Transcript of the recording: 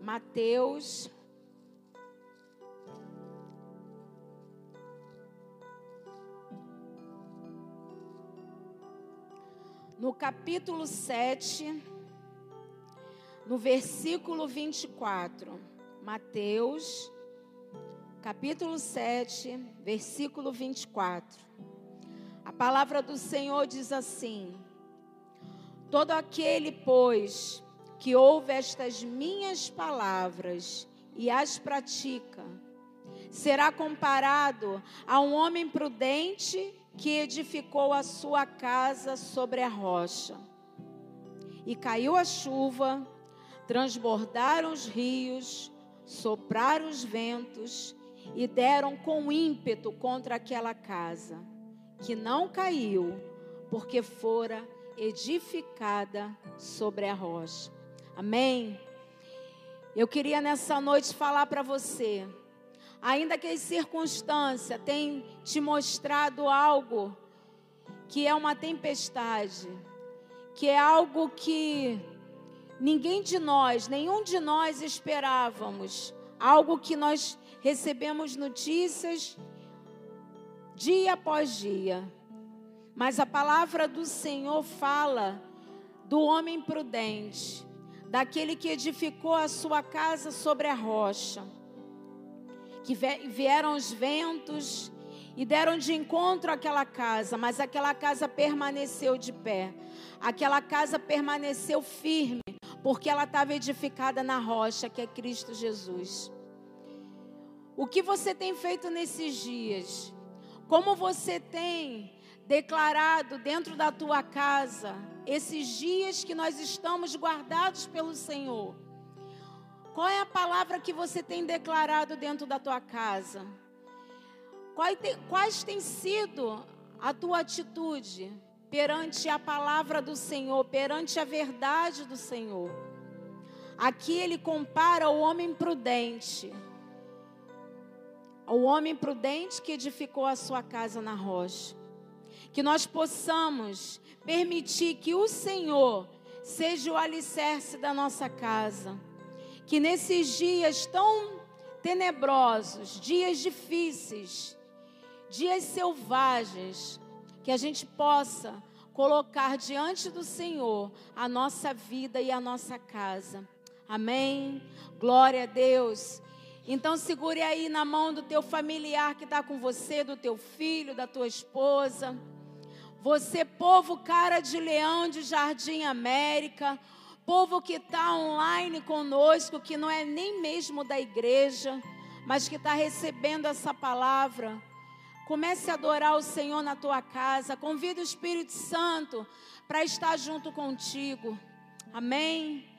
Mateus. No capítulo 7, no versículo 24. Mateus, capítulo 7, versículo 24. A palavra do Senhor diz assim: Todo aquele, pois, que ouve estas minhas palavras e as pratica, será comparado a um homem prudente que edificou a sua casa sobre a rocha. E caiu a chuva, transbordaram os rios, sopraram os ventos e deram com ímpeto contra aquela casa, que não caiu, porque fora edificada sobre a rocha. Amém? Eu queria nessa noite falar para você, ainda que as circunstâncias tenham te mostrado algo que é uma tempestade, que é algo que ninguém de nós, nenhum de nós esperávamos, algo que nós recebemos notícias dia após dia. Mas a palavra do Senhor fala do homem prudente, daquele que edificou a sua casa sobre a rocha, que vieram os ventos e deram de encontro àquela casa, mas aquela casa permaneceu de pé, aquela casa permaneceu firme, porque ela estava edificada na rocha, que é Cristo Jesus. O que você tem feito nesses dias? Como você tem declarado dentro da tua casa, esses dias que nós estamos guardados pelo Senhor. Qual é a palavra que você tem declarado dentro da tua casa? Quais têm sido a tua atitude perante a palavra do Senhor, perante a verdade do Senhor? Aqui ele compara o homem prudente, o homem prudente que edificou a sua casa na rocha que nós possamos permitir que o Senhor seja o alicerce da nossa casa. Que nesses dias tão tenebrosos, dias difíceis, dias selvagens, que a gente possa colocar diante do Senhor a nossa vida e a nossa casa. Amém? Glória a Deus. Então segure aí na mão do teu familiar que está com você, do teu filho, da tua esposa. Você, povo cara de leão de Jardim América, povo que está online conosco, que não é nem mesmo da igreja, mas que está recebendo essa palavra. Comece a adorar o Senhor na tua casa. Convida o Espírito Santo para estar junto contigo. Amém.